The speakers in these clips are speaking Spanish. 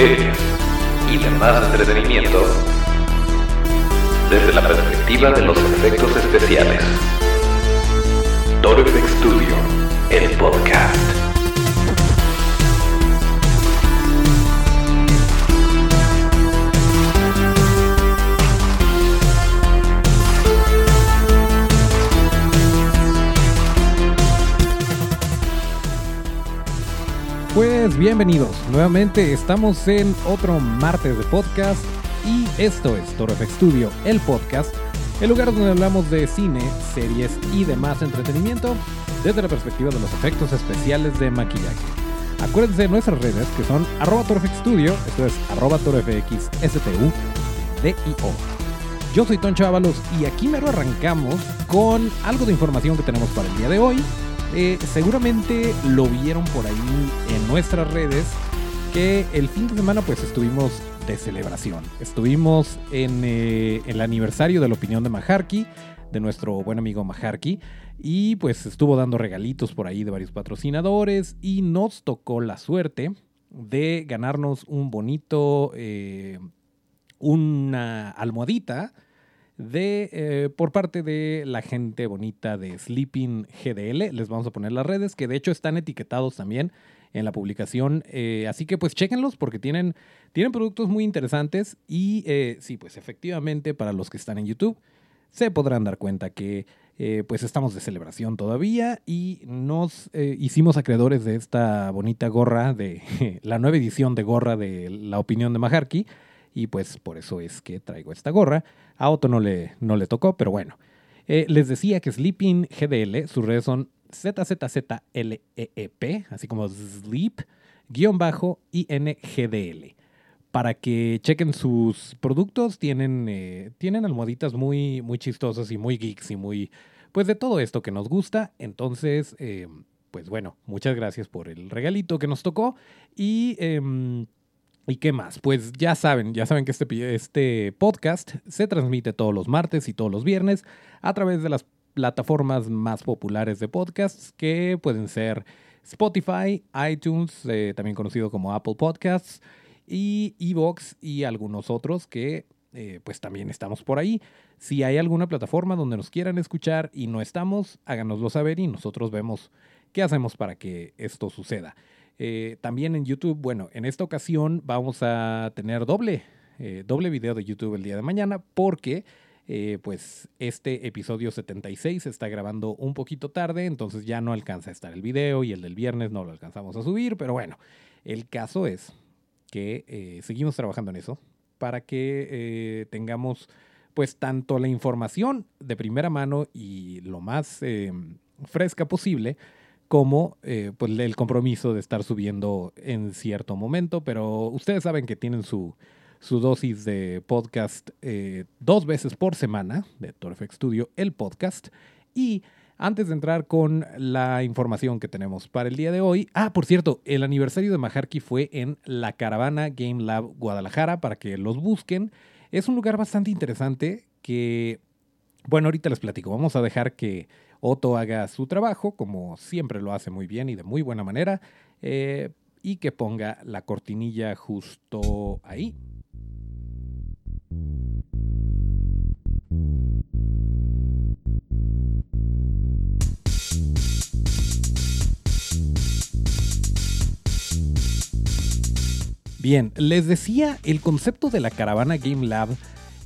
series y demás entretenimiento desde la perspectiva de los efectos especiales. Toro FX Studio, el podcast. Pues bienvenidos, nuevamente estamos en otro martes de podcast y esto es Toro Studio, el podcast, el lugar donde hablamos de cine, series y demás entretenimiento desde la perspectiva de los efectos especiales de maquillaje. Acuérdense de nuestras redes que son arroba Studio, esto es arroba ToroFXSTU, D-I-O. Yo soy Toncho Ábalos y aquí mero arrancamos con algo de información que tenemos para el día de hoy. Eh, seguramente lo vieron por ahí en nuestras redes que el fin de semana pues estuvimos de celebración. Estuvimos en eh, el aniversario de la opinión de Maharki, de nuestro buen amigo Maharki, y pues estuvo dando regalitos por ahí de varios patrocinadores y nos tocó la suerte de ganarnos un bonito, eh, una almohadita de eh, por parte de la gente bonita de Sleeping GDL. Les vamos a poner las redes, que de hecho están etiquetados también en la publicación. Eh, así que pues chéquenlos porque tienen, tienen productos muy interesantes. Y eh, sí, pues efectivamente, para los que están en YouTube, se podrán dar cuenta que pues estamos de celebración todavía y nos hicimos acreedores de esta bonita gorra de la nueva edición de gorra de la opinión de Maharki y pues por eso es que traigo esta gorra. A Otto no le, no le tocó, pero bueno. Eh, les decía que Sleeping GDL, sus redes son ZZZLEEP, así como Sleep, guion bajo, INGDL. Para que chequen sus productos, tienen, eh, tienen almohaditas muy, muy chistosas y muy geeks y muy, pues de todo esto que nos gusta. Entonces, eh, pues bueno, muchas gracias por el regalito que nos tocó y... ¿Y qué más? Pues ya saben, ya saben que este, este podcast se transmite todos los martes y todos los viernes a través de las plataformas más populares de podcasts que pueden ser Spotify, iTunes, eh, también conocido como Apple Podcasts, y Evox y algunos otros que eh, pues también estamos por ahí. Si hay alguna plataforma donde nos quieran escuchar y no estamos, háganoslo saber y nosotros vemos qué hacemos para que esto suceda. Eh, también en YouTube, bueno, en esta ocasión vamos a tener doble, eh, doble video de YouTube el día de mañana porque eh, pues este episodio 76 se está grabando un poquito tarde, entonces ya no alcanza a estar el video y el del viernes no lo alcanzamos a subir, pero bueno, el caso es que seguimos trabajando en eso para que tengamos pues tanto la información de primera mano y lo más fresca posible, como eh, pues, el compromiso de estar subiendo en cierto momento, pero ustedes saben que tienen su, su dosis de podcast eh, dos veces por semana de Torfex Studio, el podcast. Y antes de entrar con la información que tenemos para el día de hoy, ah, por cierto, el aniversario de Maharki fue en la Caravana Game Lab Guadalajara para que los busquen. Es un lugar bastante interesante que, bueno, ahorita les platico. Vamos a dejar que Otto haga su trabajo, como siempre lo hace muy bien y de muy buena manera, eh, y que ponga la cortinilla justo ahí. Bien, les decía, el concepto de la caravana Game Lab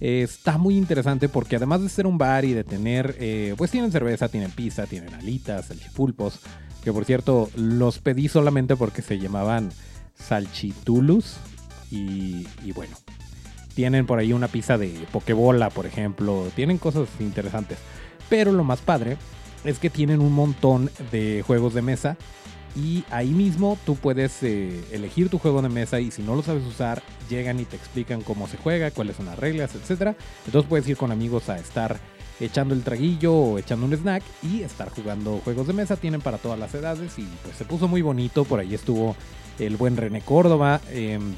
está muy interesante porque además de ser un bar y de tener, eh, pues tienen cerveza, tienen pizza, tienen alitas, salchipulpos, que por cierto los pedí solamente porque se llamaban salchitulus y, y bueno, tienen por ahí una pizza de pokebola, por ejemplo, tienen cosas interesantes. Pero lo más padre es que tienen un montón de juegos de mesa y ahí mismo tú puedes eh, elegir tu juego de mesa y si no lo sabes usar, llegan y te explican cómo se juega, cuáles son las reglas, etc. Entonces puedes ir con amigos a estar echando el traguillo o echando un snack y estar jugando juegos de mesa. Tienen para todas las edades y pues se puso muy bonito. Por ahí estuvo el buen René Córdoba. Em,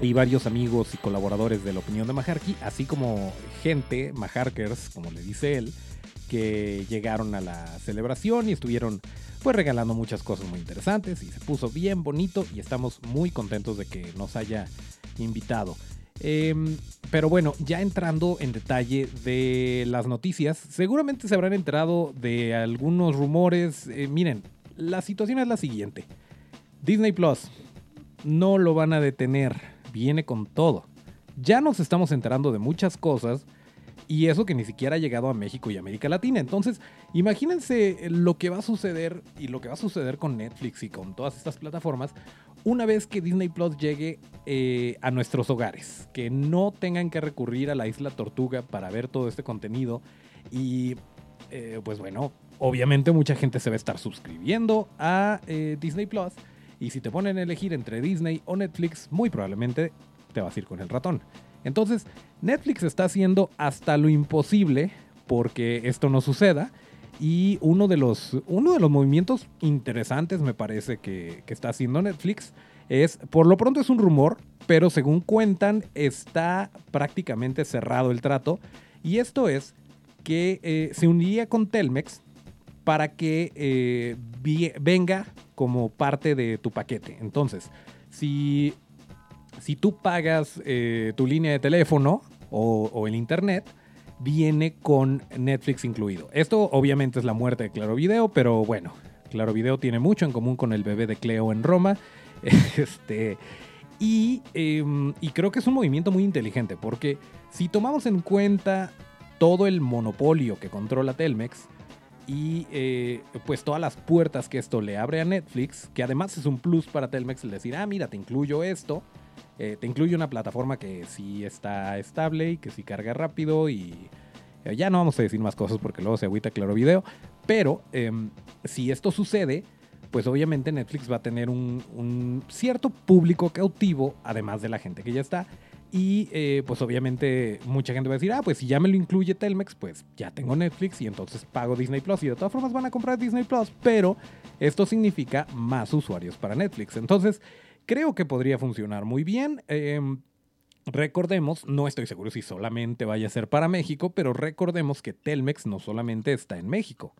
y varios amigos y colaboradores de la opinión de Majarki, así como gente, Majarkers, como le dice él, que llegaron a la celebración y estuvieron pues regalando muchas cosas muy interesantes y se puso bien bonito y estamos muy contentos de que nos haya invitado. Em, pero bueno, ya entrando en detalle de las noticias, seguramente se habrán enterado de algunos rumores. Eh, miren, la situación es la siguiente. Disney Plus no lo van a detener, viene con todo. Ya nos estamos enterando de muchas cosas y eso que ni siquiera ha llegado a México y América Latina. Entonces, imagínense lo que va a suceder y lo que va a suceder con Netflix y con todas estas plataformas una vez que Disney Plus llegue eh, a nuestros hogares. Que no tengan que recurrir a la isla Tortuga para ver todo este contenido. Y eh, pues bueno, obviamente mucha gente se va a estar suscribiendo a eh, Disney Plus. Y si te ponen a elegir entre Disney o Netflix, muy probablemente te vas a ir con el ratón. Entonces, Netflix está haciendo hasta lo imposible porque esto no suceda. Y uno de los, uno de los movimientos interesantes, me parece, que, está haciendo Netflix es, por lo pronto es un rumor, pero según cuentan, está prácticamente cerrado el trato. Y esto es que eh, se uniría con Telmex para que eh, venga como parte de tu paquete. Entonces, si si tú pagas eh, tu línea de teléfono o, el internet, viene con Netflix incluido. Esto obviamente es la muerte de Claro Video, pero bueno, Claro Video tiene mucho en común con el bebé de Cleo en Roma. Este, y, em, y creo que es un movimiento muy inteligente, porque si tomamos en cuenta todo el monopolio que controla Telmex, y eh, pues todas las puertas que esto le abre a Netflix, que además es un plus para Telmex el decir, ah, mira, te incluyo esto, eh, te incluye una plataforma que sí está estable y que sí carga rápido y eh, ya no vamos a decir más cosas porque luego se agüita claro video. Pero em, si esto sucede, pues obviamente Netflix va a tener un, cierto público cautivo, además de la gente que ya está. Y eh, pues obviamente mucha gente va a decir, ah, pues si ya me lo incluye Telmex, pues ya tengo Netflix y entonces pago Disney Plus. Y de todas formas van a comprar Disney Plus, pero esto significa más usuarios para Netflix. Entonces, Creo que podría funcionar muy bien. Em, recordemos, no estoy seguro si solamente vaya a ser para México, pero recordemos que Telmex no solamente está en México,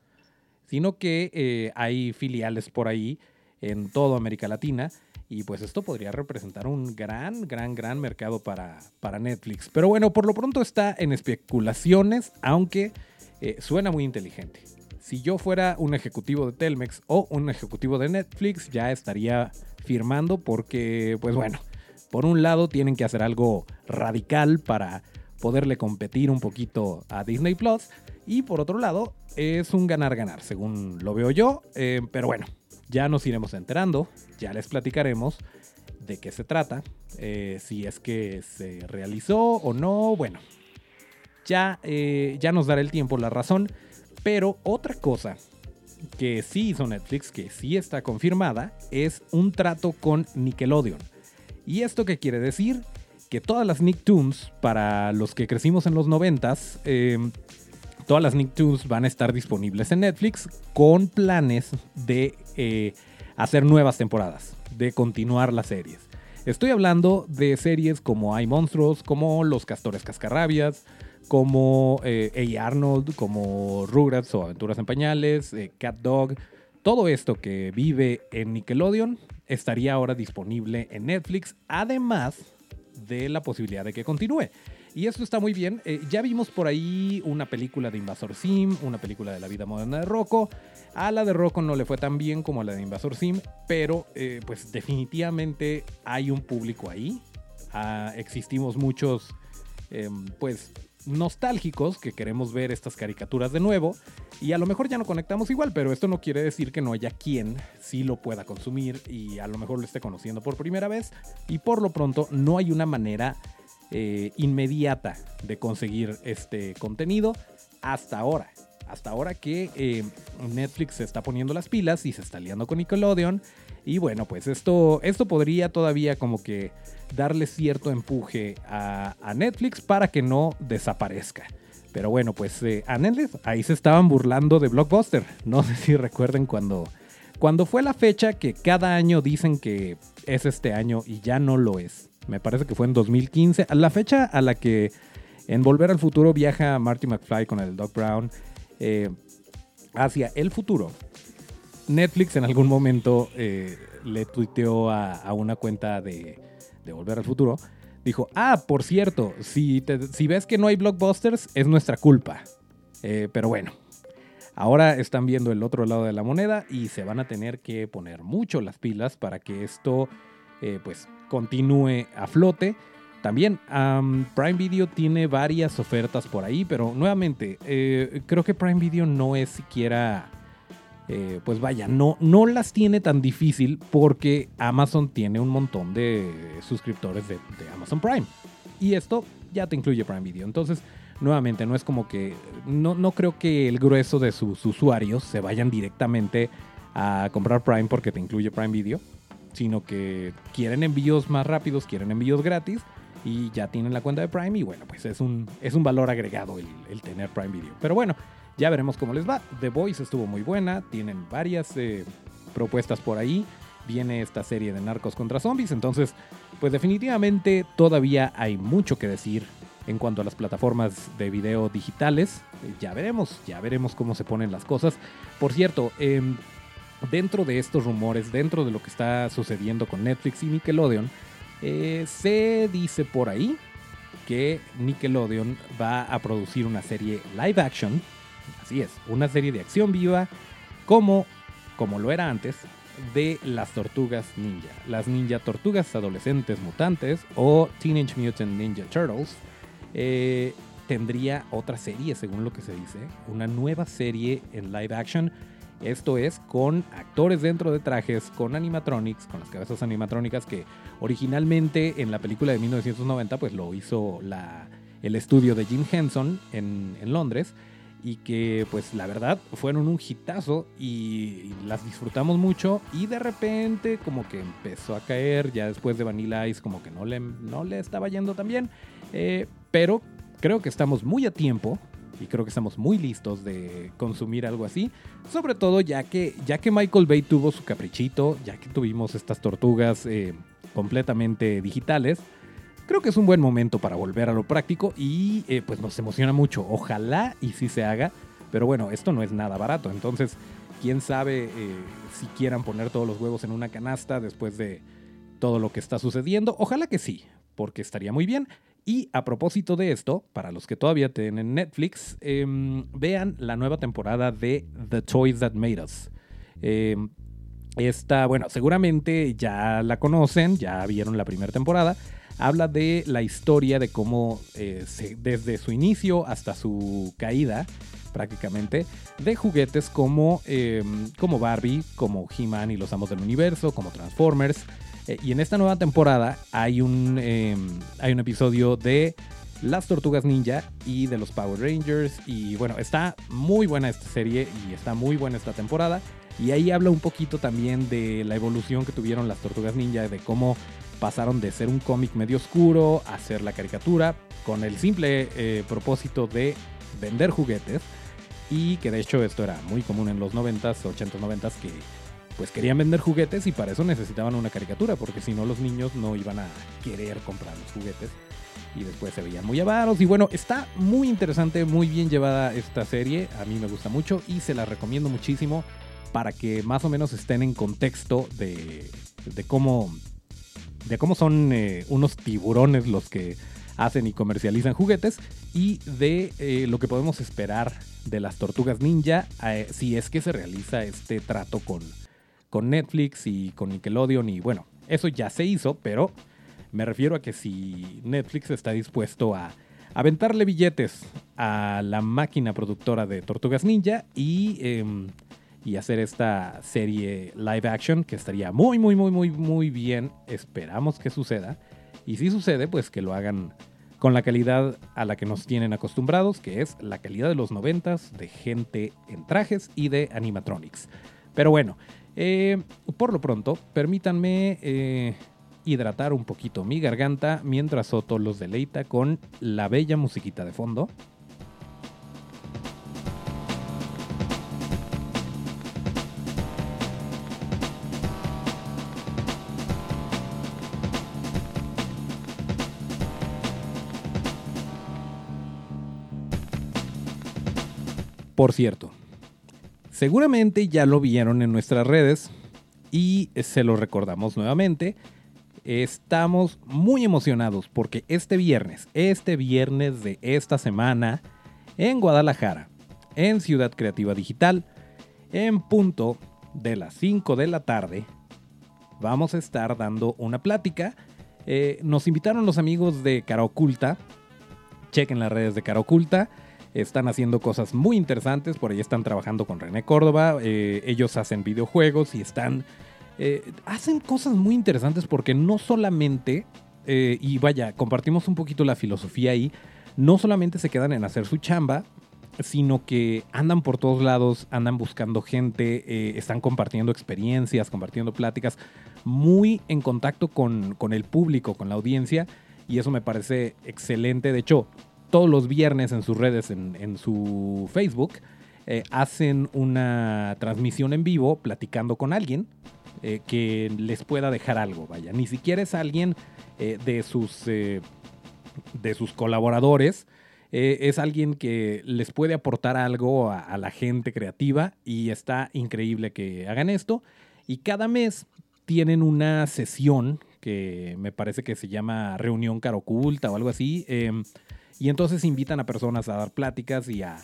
sino que eh, hay filiales por ahí en toda América Latina. Y pues esto podría representar un gran, gran, gran mercado para, para Netflix. Pero bueno, por lo pronto está en especulaciones, aunque eh, suena muy inteligente. Si yo fuera un ejecutivo de Telmex o un ejecutivo de Netflix, ya estaría firmando porque, pues bueno, por un lado tienen que hacer algo radical para poderle competir un poquito a Disney Plus y por otro lado es un ganar-ganar, según lo veo yo, eh, pero bueno, ya nos iremos enterando, ya les platicaremos de qué se trata, eh, si es que se realizó o no, bueno, ya, eh, ya nos dará el tiempo la razón, pero otra cosa que sí hizo Netflix, que sí está confirmada, es un trato con Nickelodeon. ¿Y esto qué quiere decir? Que todas las Nicktoons, para los que crecimos en los 90 em, todas las Nicktoons van a estar disponibles en Netflix con planes de eh, hacer nuevas temporadas, de continuar las series. Estoy hablando de series como Hay Monstruos, como Los Castores Cascarrabias, como eh, A. Arnold, como Rugrats o Aventuras en Pañales, eh, Cat Dog. Todo esto que vive en Nickelodeon estaría ahora disponible en Netflix, además de la posibilidad de que continúe. Y esto está muy bien. Eh, ya vimos por ahí una película de Invasor Sim, una película de la vida moderna de Rocco. A la de Rocco no le fue tan bien como a la de Invasor Sim, pero pues definitivamente hay un público ahí. Ah, existimos muchos, em, pues nostálgicos que queremos ver estas caricaturas de nuevo y a lo mejor ya no conectamos igual, pero esto no quiere decir que no haya quien sí lo pueda consumir y a lo mejor lo esté conociendo por primera vez y por lo pronto no hay una manera eh, inmediata de conseguir este contenido hasta ahora. Hasta ahora que eh, Netflix se está poniendo las pilas y se está liando con Nickelodeon y bueno, pues esto, esto podría todavía como que darle cierto empuje a, Netflix para que no desaparezca. Pero bueno, pues eh, a Netflix ahí se estaban burlando de Blockbuster. No sé si recuerden cuando, cuando fue la fecha que cada año dicen que es este año y ya no lo es. me parece que fue en 2015, a la fecha a la que en Volver al Futuro viaja Marty McFly con el Doc Brown eh, hacia el futuro. Netflix en algún momento eh, le tuiteó a, una cuenta de, Volver al Futuro. Dijo, ah, por cierto, si, si ves que no hay blockbusters, es nuestra culpa. Eh, pero bueno, ahora están viendo el otro lado de la moneda y se van a tener que poner mucho las pilas para que esto pues continúe a flote. También Prime Video tiene varias ofertas por ahí, pero nuevamente, eh, creo que Prime Video no es siquiera, eh, pues vaya, no, no las tiene tan difícil porque Amazon tiene un montón de suscriptores de, Amazon Prime. Y esto ya te incluye Prime Video. Entonces, nuevamente, no es como que, no, no creo que el grueso de sus usuarios se vayan directamente a comprar Prime porque te incluye Prime Video, sino que quieren envíos más rápidos, quieren envíos gratis y ya tienen la cuenta de Prime y bueno, pues es un, es un valor agregado el, tener Prime Video. Pero bueno, ya veremos cómo les va. The Voice estuvo muy buena, tienen varias eh, propuestas por ahí. Viene esta serie de narcos contra zombies, entonces pues definitivamente todavía hay mucho que decir en cuanto a las plataformas de video digitales. Ya veremos, ya veremos cómo se ponen las cosas. Por cierto, em, dentro de estos rumores, dentro de lo que está sucediendo con Netflix y Nickelodeon, eh, se dice por ahí que Nickelodeon va a producir una serie live action, así es, una serie de acción viva, como, como lo era antes, de las tortugas ninja. Las ninja tortugas adolescentes mutantes o Teenage Mutant Ninja Turtles. Eh, tendría otra serie, según lo que se dice, una nueva serie en live action esto es con actores dentro de trajes, con animatronics, con las cabezas animatrónicas que originalmente en la película de 1990 pues lo hizo el estudio de Jim Henson en, Londres y que pues la verdad fueron un hitazo y, las disfrutamos mucho y de repente como que empezó a caer ya después de Vanilla Ice como que no le, no le estaba yendo tan bien eh, pero creo que estamos muy a tiempo y creo que estamos muy listos de consumir algo así. Sobre todo ya que, ya que Michael Bay tuvo su caprichito, ya que tuvimos estas tortugas eh, completamente digitales, creo que es un buen momento para volver a lo práctico y eh, pues nos emociona mucho. Ojalá y sí se haga, pero bueno, esto no es nada barato, entonces quién sabe eh, si quieran poner todos los huevos en una canasta después de todo lo que está sucediendo. Ojalá que sí, porque estaría muy bien. Y a propósito de esto, para los que todavía tienen Netflix, em, vean la nueva temporada de The Toys That Made Us. Em, esta, bueno, seguramente ya la conocen, ya vieron la primera temporada. Habla de la historia de cómo eh, desde su inicio hasta su caída, prácticamente, de juguetes como, em, como Barbie, como He-Man y los Amos del Universo, como Transformers, eh, y en esta nueva temporada hay un, em, hay un episodio de las Tortugas Ninja y de los Power Rangers. Y bueno, está muy buena esta serie y está muy buena esta temporada. Y ahí habla un poquito también de la evolución que tuvieron las Tortugas Ninja, de cómo pasaron de ser un cómic medio oscuro a ser la caricatura, con el simple eh, propósito de vender juguetes. Y que de hecho esto era muy común en los 90s, 80s, 90s, que pues querían vender juguetes y para eso necesitaban una caricatura, porque si no los niños no iban a querer comprar los juguetes y después se veían muy avaros. Y bueno, está muy interesante, muy bien llevada esta serie, a mí me gusta mucho y se la recomiendo muchísimo para que más o menos estén en contexto de, de cómo, de cómo son eh, unos tiburones los que hacen y comercializan juguetes y de eh, lo que podemos esperar de las tortugas ninja eh, si es que se realiza este trato con, con Netflix y con Nickelodeon y bueno, eso ya se hizo, pero me refiero a que si Netflix está dispuesto a aventarle billetes a la máquina productora de Tortugas Ninja y, em, y hacer esta serie live action que estaría muy, muy, muy, muy, muy bien. Esperamos que suceda. Y si sucede, pues que lo hagan con la calidad a la que nos tienen acostumbrados, que es la calidad de los noventas, de gente en trajes y de animatronics. Pero bueno, eh, por lo pronto, permítanme eh, hidratar un poquito mi garganta mientras Soto los deleita con la bella musiquita de fondo. Por cierto, seguramente ya lo vieron en nuestras redes y se lo recordamos nuevamente. Estamos muy emocionados porque este viernes, este viernes de esta semana, en Guadalajara, en Ciudad Creativa Digital, en punto de las 5 de la tarde, vamos a estar dando una plática. Eh, nos invitaron los amigos de Cara Oculta. Chequen las redes de Cara Oculta. Están haciendo cosas muy interesantes. Por ahí están trabajando con René Córdoba. Eh, ellos hacen videojuegos y están. Eh, hacen cosas muy interesantes porque no solamente. y vaya, compartimos un poquito la filosofía ahí. No solamente se quedan en hacer su chamba, sino que andan por todos lados, andan buscando gente, eh, están compartiendo experiencias, compartiendo pláticas, muy en contacto con, el público, con la audiencia, y eso me parece excelente. De hecho, todos los viernes en sus redes, en, su Facebook, eh, hacen una transmisión en vivo platicando con alguien eh, que les pueda dejar algo, vaya. Ni siquiera es alguien de, sus, de sus colaboradores, eh, es alguien que les puede aportar algo a, la gente creativa y está increíble que hagan esto. Y cada mes tienen una sesión que me parece que se llama Reunión Caroculta o algo así. Em, y entonces invitan a personas a dar pláticas y a,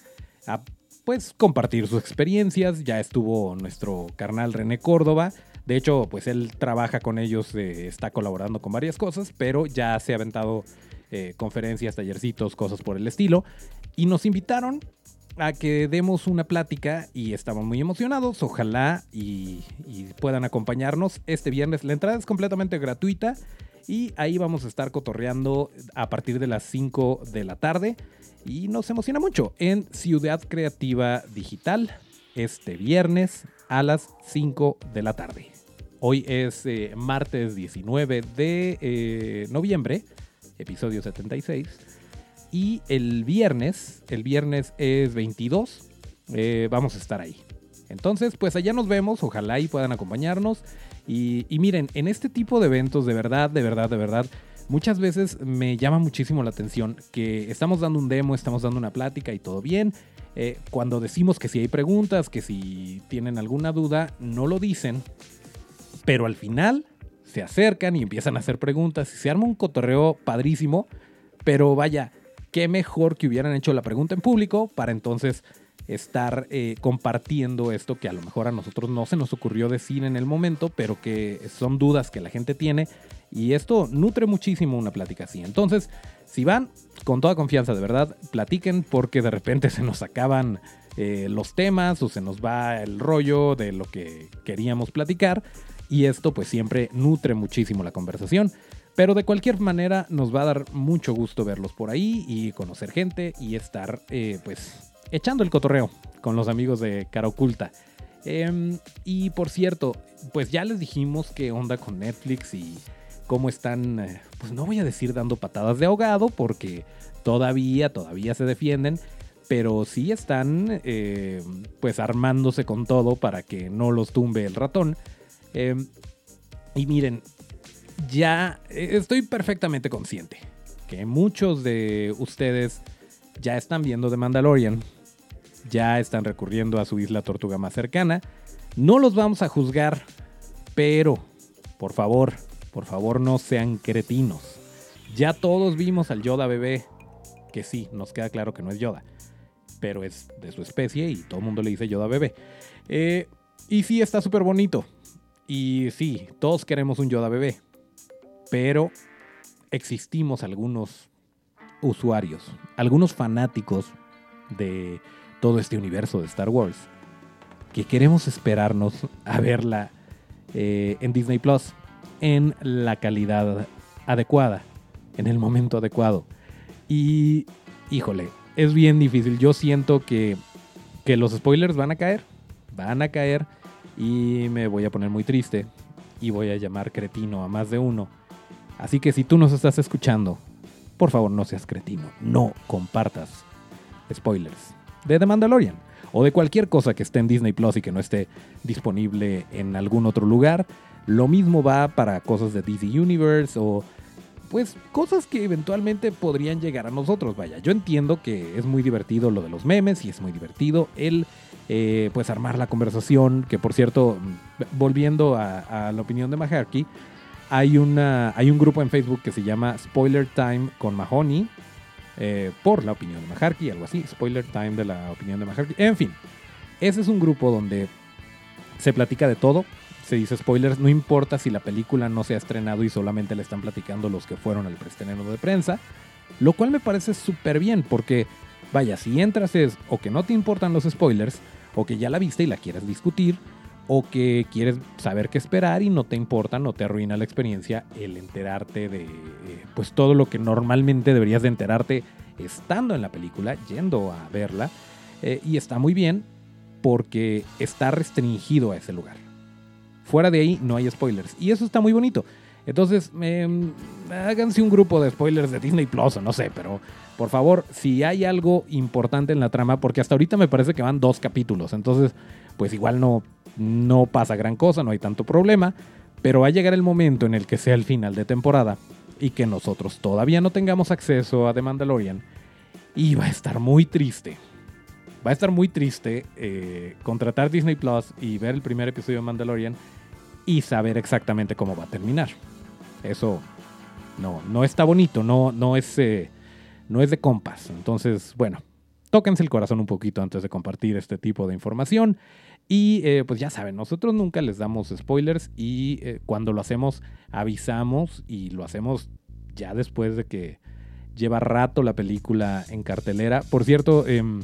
pues compartir sus experiencias. Ya estuvo nuestro carnal René Córdoba. De hecho, pues él trabaja con ellos, eh, está colaborando con varias cosas, pero ya se ha aventado eh, conferencias, tallercitos, cosas por el estilo. Y nos invitaron a que demos una plática y estamos muy emocionados. Ojalá y, puedan acompañarnos este viernes. La entrada es completamente gratuita y ahí vamos a estar cotorreando a partir de las 5 de la tarde. Y nos emociona mucho en Ciudad Creativa Digital este viernes a las 5 de la tarde. Hoy es eh, martes 19 de eh, noviembre episodio 76. Y el viernes, el viernes es 22, eh, vamos a estar ahí. Entonces, pues allá nos vemos, ojalá y puedan acompañarnos. Y, miren, en este tipo de eventos, de verdad, de verdad, de verdad, muchas veces me llama muchísimo la atención que estamos dando un demo, estamos dando una plática y todo bien. Eh, cuando decimos que si hay preguntas, que si tienen alguna duda, no lo dicen. Pero al final se acercan y empiezan a hacer preguntas y se arma un cotorreo padrísimo, pero vaya, qué mejor que hubieran hecho la pregunta en público para entonces estar eh, compartiendo esto que a lo mejor a nosotros no se nos ocurrió decir en el momento, pero que son dudas que la gente tiene y esto nutre muchísimo una plática así. Entonces, si van, con toda confianza, de verdad, platiquen porque de repente se nos acaban eh, los temas o se nos va el rollo de lo que queríamos platicar y esto pues siempre nutre muchísimo la conversación. Pero de cualquier manera nos va a dar mucho gusto verlos por ahí y conocer gente y estar eh, pues echando el cotorreo con los amigos de Cara Oculta. Em, y por cierto, pues ya les dijimos qué onda con Netflix y cómo están, eh, pues no voy a decir dando patadas de ahogado porque todavía, todavía se defienden, pero sí están eh, pues armándose con todo para que no los tumbe el ratón. Em, y miren, ya eh, estoy perfectamente consciente que muchos de ustedes ya están viendo The Mandalorian, ya están recurriendo a su isla tortuga más cercana. No los vamos a juzgar, pero por favor, por favor no sean cretinos. Ya todos vimos al Yoda bebé, que sí, nos queda claro que no es Yoda, pero es de su especie y todo el mundo le dice Yoda bebé. Eh, y sí, está súper bonito. Y sí, todos queremos un Yoda bebé, pero existimos algunos usuarios, algunos fanáticos de todo este universo de Star Wars, que queremos esperarnos a verla eh, en Disney Plus en la calidad adecuada, en el momento adecuado. Y, híjole, es bien difícil. Yo siento que, que los spoilers van a caer, van a caer y me voy a poner muy triste y voy a llamar cretino a más de uno. Así que si tú nos estás escuchando, por favor no seas cretino, no compartas spoilers de The Mandalorian o de cualquier cosa que esté en Disney Plus y que no esté disponible en algún otro lugar. Lo mismo va para cosas de DC Universe o pues cosas que eventualmente podrían llegar a nosotros. Vaya, yo entiendo que es muy divertido lo de los memes y es muy divertido el eh, pues armar la conversación, que por cierto, volviendo a, la opinión de Maharky, hay, una, hay un grupo en Facebook que se llama Spoiler Time con Mahoney, eh, por la opinión de Maharky, algo así, Spoiler Time de la opinión de Maharky. En fin, ese es un grupo donde se platica de todo, se dice spoilers, no importa si la película no se ha estrenado y solamente le están platicando los que fueron al preestreno de prensa, lo cual me parece súper bien porque, vaya, si entras es o que no te importan los spoilers, o que ya la viste y la quieres discutir, o que quieres saber qué esperar y no te importa, no te arruina la experiencia el enterarte de eh, pues todo lo que normalmente deberías de enterarte estando en la película, yendo a verla, eh, y está muy bien porque está restringido a ese lugar. Fuera de ahí no hay spoilers. Y eso está muy bonito. Entonces, em, háganse un grupo de spoilers de Disney Plus o no sé, pero por favor, si hay algo importante en la trama, porque hasta ahorita me parece que van dos capítulos, entonces, pues igual no, no pasa gran cosa, no hay tanto problema, pero va a llegar el momento en el que sea el final de temporada y que nosotros todavía no tengamos acceso a The Mandalorian y va a estar muy triste va a estar muy triste eh, contratar Disney Plus y ver el primer episodio de Mandalorian y saber exactamente cómo va a terminar. Eso no, no está bonito, no, no, es, eh, no es de compas. Entonces, bueno, tóquense el corazón un poquito antes de compartir este tipo de información. Y eh, pues ya saben, nosotros nunca les damos spoilers y cuando lo hacemos avisamos y lo hacemos ya después de que lleva rato la película en cartelera. Por cierto, em,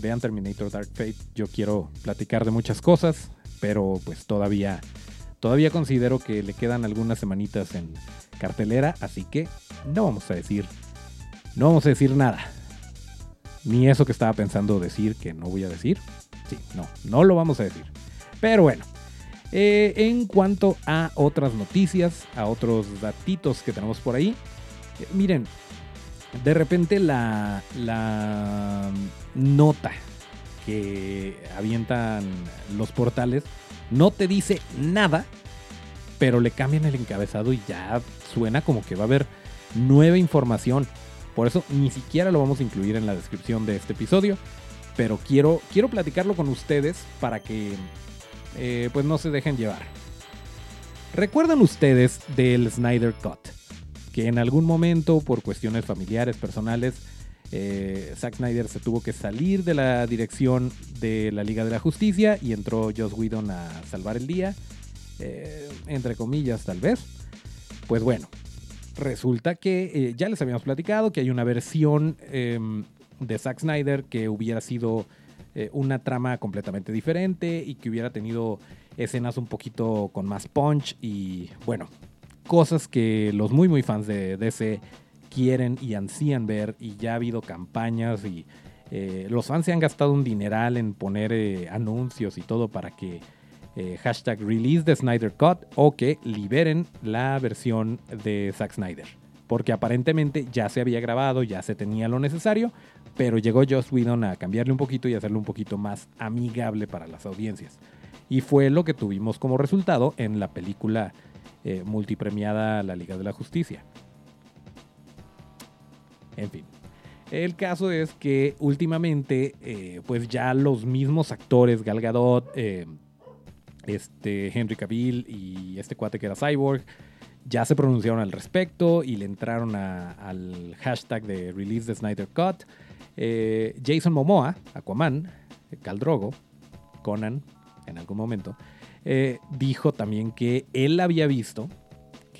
vean Terminator Dark Fate. Yo quiero platicar de muchas cosas, pero pues todavía, todavía considero que le quedan algunas semanitas en cartelera, así que no vamos a decir, no vamos a decir nada. Ni eso que estaba pensando decir que no voy a decir. Sí, no, no lo vamos a decir. Pero bueno, eh, en cuanto a otras noticias, a otros datitos que tenemos por ahí, eh, miren, de repente la, la nota que avientan los portales no te dice nada, pero le cambian el encabezado y ya suena como que va a haber nueva información. Por eso ni siquiera lo vamos a incluir en la descripción de este episodio, pero quiero, quiero platicarlo con ustedes para que eh, pues no se dejen llevar. ¿Recuerdan ustedes del Snyder Cut? Que en algún momento, por cuestiones familiares, personales, eh, Zack Snyder se tuvo que salir de la dirección de la Liga de la Justicia y entró Joss Whedon a salvar el día, eh, entre comillas tal vez. Pues bueno, resulta que eh, ya les habíamos platicado que hay una versión em, de Zack Snyder que hubiera sido una trama completamente diferente y que hubiera tenido escenas un poquito con más punch y bueno, cosas que los muy muy fans de DC quieren y ansían ver y ya ha habido campañas y eh, los fans se han gastado un dineral en poner eh, anuncios y todo para que eh, hashtag release the Snyder Cut o que liberen la versión de Zack Snyder. Porque aparentemente ya se había grabado, ya se tenía lo necesario, pero llegó Joss Whedon a cambiarle un poquito y hacerlo un poquito más amigable para las audiencias. Y fue lo que tuvimos como resultado en la película multipremiada La Liga de la Justicia. En fin. El caso es que últimamente, eh, pues ya los mismos actores, Gal Gadot, eh, este Henry Cavill y este cuate que era Cyborg, ya se pronunciaron al respecto y le entraron al hashtag de Release the Snyder Cut. Eh, Jason Momoa, Aquaman, Drogo, Conan, en algún momento, dijo también que él había visto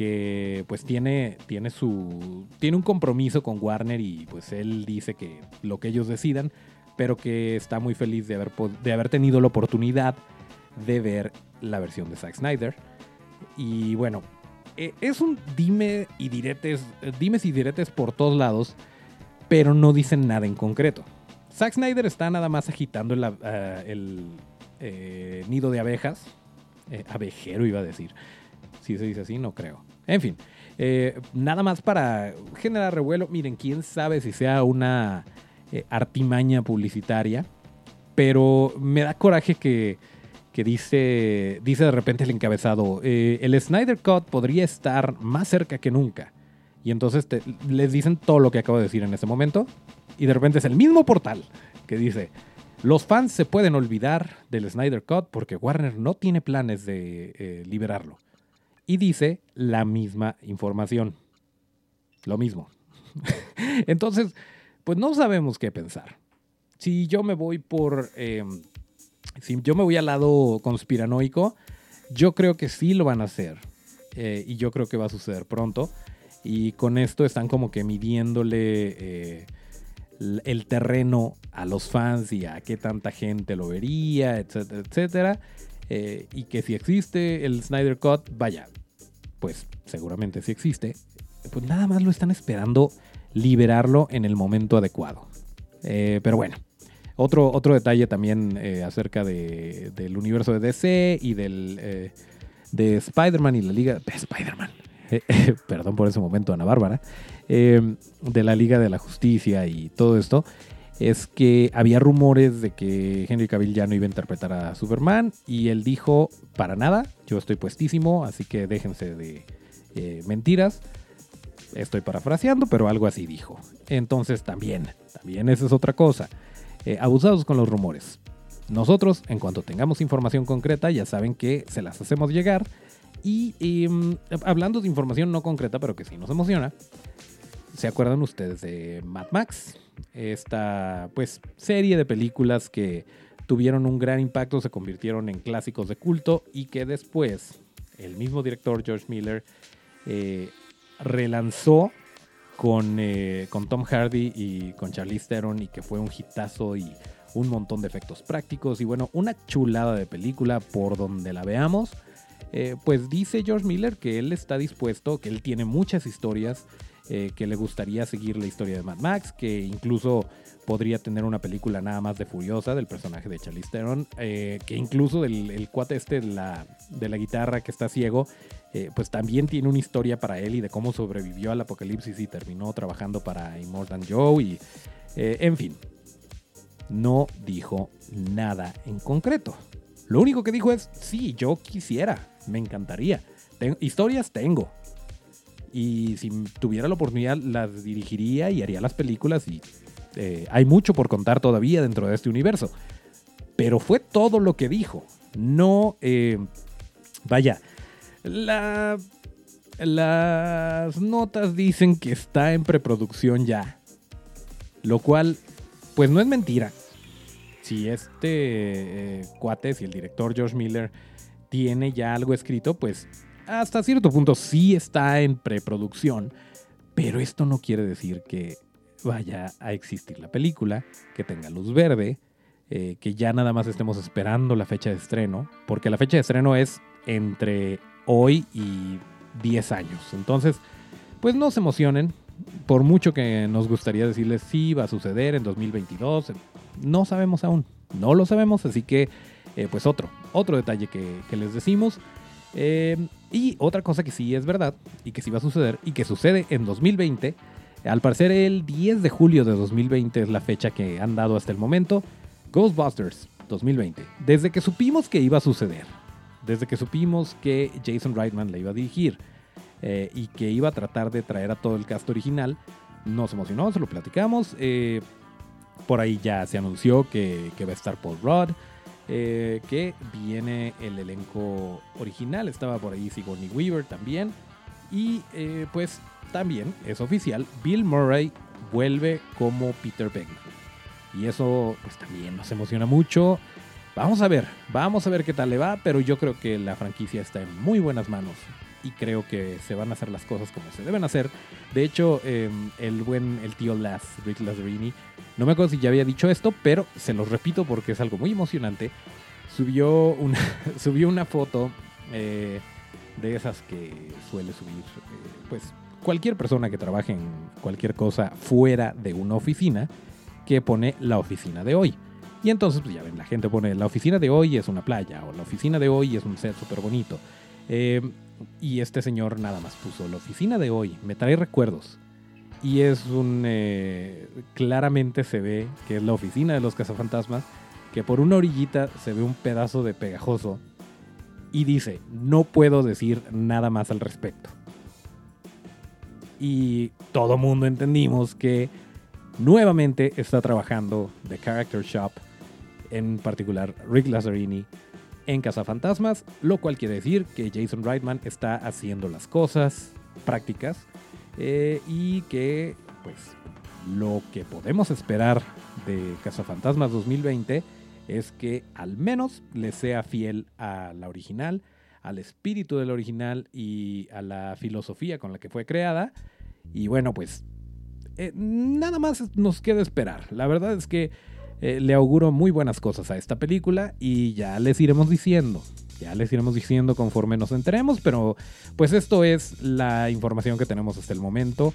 que pues tiene, tiene su. tiene un compromiso con Warner y pues él dice que lo que ellos decidan, pero que está muy feliz de haber, de haber tenido la oportunidad de ver la versión de Zack Snyder. Y bueno, e, es un dime y diretes, dimes y diretes por todos lados, pero no dicen nada en concreto. Zack Snyder está nada más agitando el, eh, eh, nido de abejas, eh, abejero iba a decir, si se dice así, no creo. En fin, eh, nada más para generar revuelo. Miren, quién sabe si sea una artimaña publicitaria, pero me da coraje que, dice, dice de repente el encabezado, eh, el Snyder Cut podría estar más cerca que nunca. Y entonces les dicen todo lo que acabo de decir en ese momento. Y de repente es el mismo portal que dice, los fans se pueden olvidar del Snyder Cut porque Warner no tiene planes de eh, liberarlo. Y dice la misma información. Lo mismo. Entonces, pues no sabemos qué pensar. Si yo me voy por... eh, si yo me voy al lado conspiranoico, yo creo que sí lo van a hacer. Eh, y yo creo que va a suceder pronto. Y con esto están como que midiéndole eh, el terreno a los fans y a qué tanta gente lo vería, etcétera, etcétera. Eh, y que si existe el Snyder Cut, vaya, pues seguramente si existe, pues nada más lo están esperando liberarlo en el momento adecuado. Pero bueno, otro, otro detalle también eh, acerca de- del universo de DC y del eh, de Spider-Man y la Liga. Spider-Man. Eh, perdón por ese momento, Ana Bárbara. eh, de la Liga de la Justicia y todo esto. Es que había rumores de que Henry Cavill ya no iba a interpretar a Superman. Y él dijo: Para nada, yo estoy puestísimo, así que déjense de mentiras. Estoy parafraseando, pero algo así dijo. Entonces también, también esa es otra cosa. Eh, abusados con los rumores. Nosotros, en cuanto tengamos información concreta, ya saben que se las hacemos llegar. Y em, hablando de información no concreta, pero que sí nos emociona, ¿se acuerdan ustedes de Mad Max? Esta pues serie de películas que tuvieron un gran impacto, se convirtieron en clásicos de culto y que después el mismo director George Miller eh, relanzó con, eh, con Tom Hardy y con Charlize Theron y que fue un hitazo y un montón de efectos prácticos y bueno, una chulada de película por donde la veamos. Eh, pues dice George Miller que él está dispuesto, que él tiene muchas historias, eh, que le gustaría seguir la historia de Mad Max, que incluso podría tener una película nada más de Furiosa del personaje de Charlize Theron, eh, que incluso del el cuate este de la, de la guitarra que está ciego, eh, pues también tiene una historia para él y de cómo sobrevivió al apocalipsis y terminó trabajando para Immortal Joe y eh, en fin, no dijo nada en concreto. Lo único que dijo es, sí, yo quisiera, me encantaría. Historias tengo. Y si tuviera la oportunidad, las dirigiría y haría las películas. Y eh, hay mucho por contar todavía dentro de este universo. Pero fue todo lo que dijo. No, eh, vaya, la, las notas dicen que está en preproducción ya. Lo cual, pues no es mentira. Si este eh, cuate, si el director George Miller tiene ya algo escrito, pues hasta cierto punto sí está en preproducción. Pero esto no quiere decir que vaya a existir la película, que tenga luz verde, eh, que ya nada más estemos esperando la fecha de estreno, porque la fecha de estreno es entre hoy y 10 años. Entonces, pues no se emocionen, por mucho que nos gustaría decirles sí, va a suceder en 2022, no sabemos aún, no lo sabemos, así que eh, pues otro, otro detalle que, que les decimos. Eh, y otra cosa que sí es verdad y que sí va a suceder y que sucede en 2020, al parecer el 10 de julio de 2020 es la fecha que han dado hasta el momento, Ghostbusters 2020, desde que supimos que iba a suceder, desde que supimos que Jason Reitman la iba a dirigir eh, y que iba a tratar de traer a todo el cast original, nos emocionó, se lo platicamos. eh, por ahí ya se anunció que, que va a estar Paul Rudd, eh, que viene el elenco original, estaba por ahí Sigourney Weaver también. Y eh, pues también es oficial, Bill Murray vuelve como Peter Beckman. Y eso pues también nos emociona mucho. Vamos a ver, vamos a ver qué tal le va, pero yo creo que la franquicia está en muy buenas manos y creo que se van a hacer las cosas como se deben hacer. De hecho, eh, el buen, el tío Las, Rick Lazzarini, no me acuerdo si ya había dicho esto, pero se los repito porque es algo muy emocionante. Subió una, subió una foto eh, de esas que suele subir, eh, pues cualquier persona que trabaje en cualquier cosa fuera de una oficina, que pone la oficina de hoy. Y entonces, pues ya ven, la gente pone la oficina de hoy es una playa o la oficina de hoy es un set súper bonito. Eh, y este señor nada más puso la oficina de hoy, me trae recuerdos. Y es un... eh, claramente se ve que es la oficina de los cazafantasmas, que por una orillita se ve un pedazo de pegajoso y dice, no puedo decir nada más al respecto. y todo mundo entendimos que nuevamente está trabajando The Character Shop, en particular Rick Lazzarini, en Cazafantasmas, lo cual quiere decir que Jason Reitman está haciendo las cosas prácticas eh, y que pues lo que podemos esperar de Cazafantasmas 2020 es que al menos le sea fiel a la original, al espíritu del original y a la filosofía con la que fue creada. Y bueno, pues eh, nada más nos queda esperar. La verdad es que eh, le auguro muy buenas cosas a esta película y ya les iremos diciendo. Ya les iremos diciendo conforme nos enteremos, pero pues esto es la información que tenemos hasta el momento.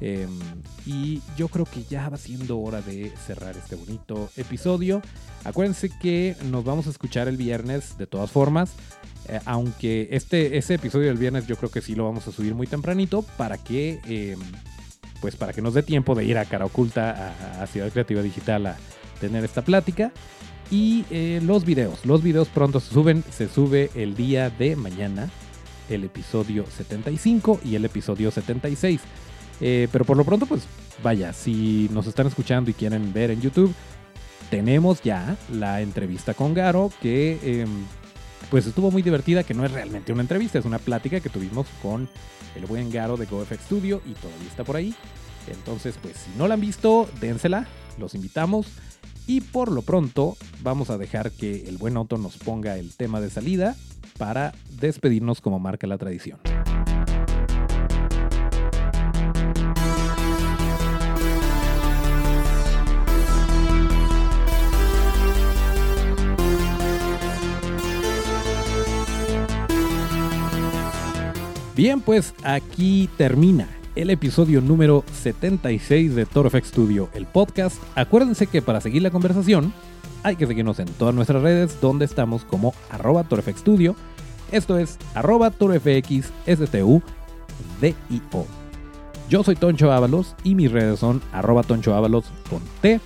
Em, y yo creo que ya va siendo hora de cerrar este bonito episodio. Acuérdense que nos vamos a escuchar el viernes de todas formas. Eh, aunque este, ese episodio del viernes yo creo que sí lo vamos a subir muy tempranito para que, em, pues para que nos dé tiempo de ir a cara oculta a, a Ciudad Creativa Digital a tener esta plática. Y eh, los videos, los videos pronto se suben, se sube el día de mañana, el episodio 75 y el episodio 76. Eh, pero por lo pronto, pues vaya, si nos están escuchando y quieren ver en YouTube, tenemos ya la entrevista con Garo, que em, pues estuvo muy divertida, que no es realmente una entrevista, es una plática que tuvimos con el buen Garo de GoFX Studio y todavía está por ahí. Entonces, pues si no la han visto, dénsela, los invitamos. Y por lo pronto vamos a dejar que el buen Otto nos ponga el tema de salida para despedirnos como marca la tradición. Bien, pues aquí termina el episodio número 76 de Toro FX Studio, el podcast. Acuérdense que para seguir la conversación hay que seguirnos en todas nuestras redes donde estamos como arroba ToroFX Studio. Esto es arroba Yo soy Toncho Ábalos y mis redes son arroba Toncho Ábalos con T.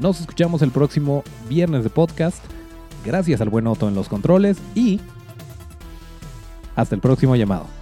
Nos escuchamos el próximo viernes de podcast. Gracias al buen Otto en los controles y hasta el próximo llamado.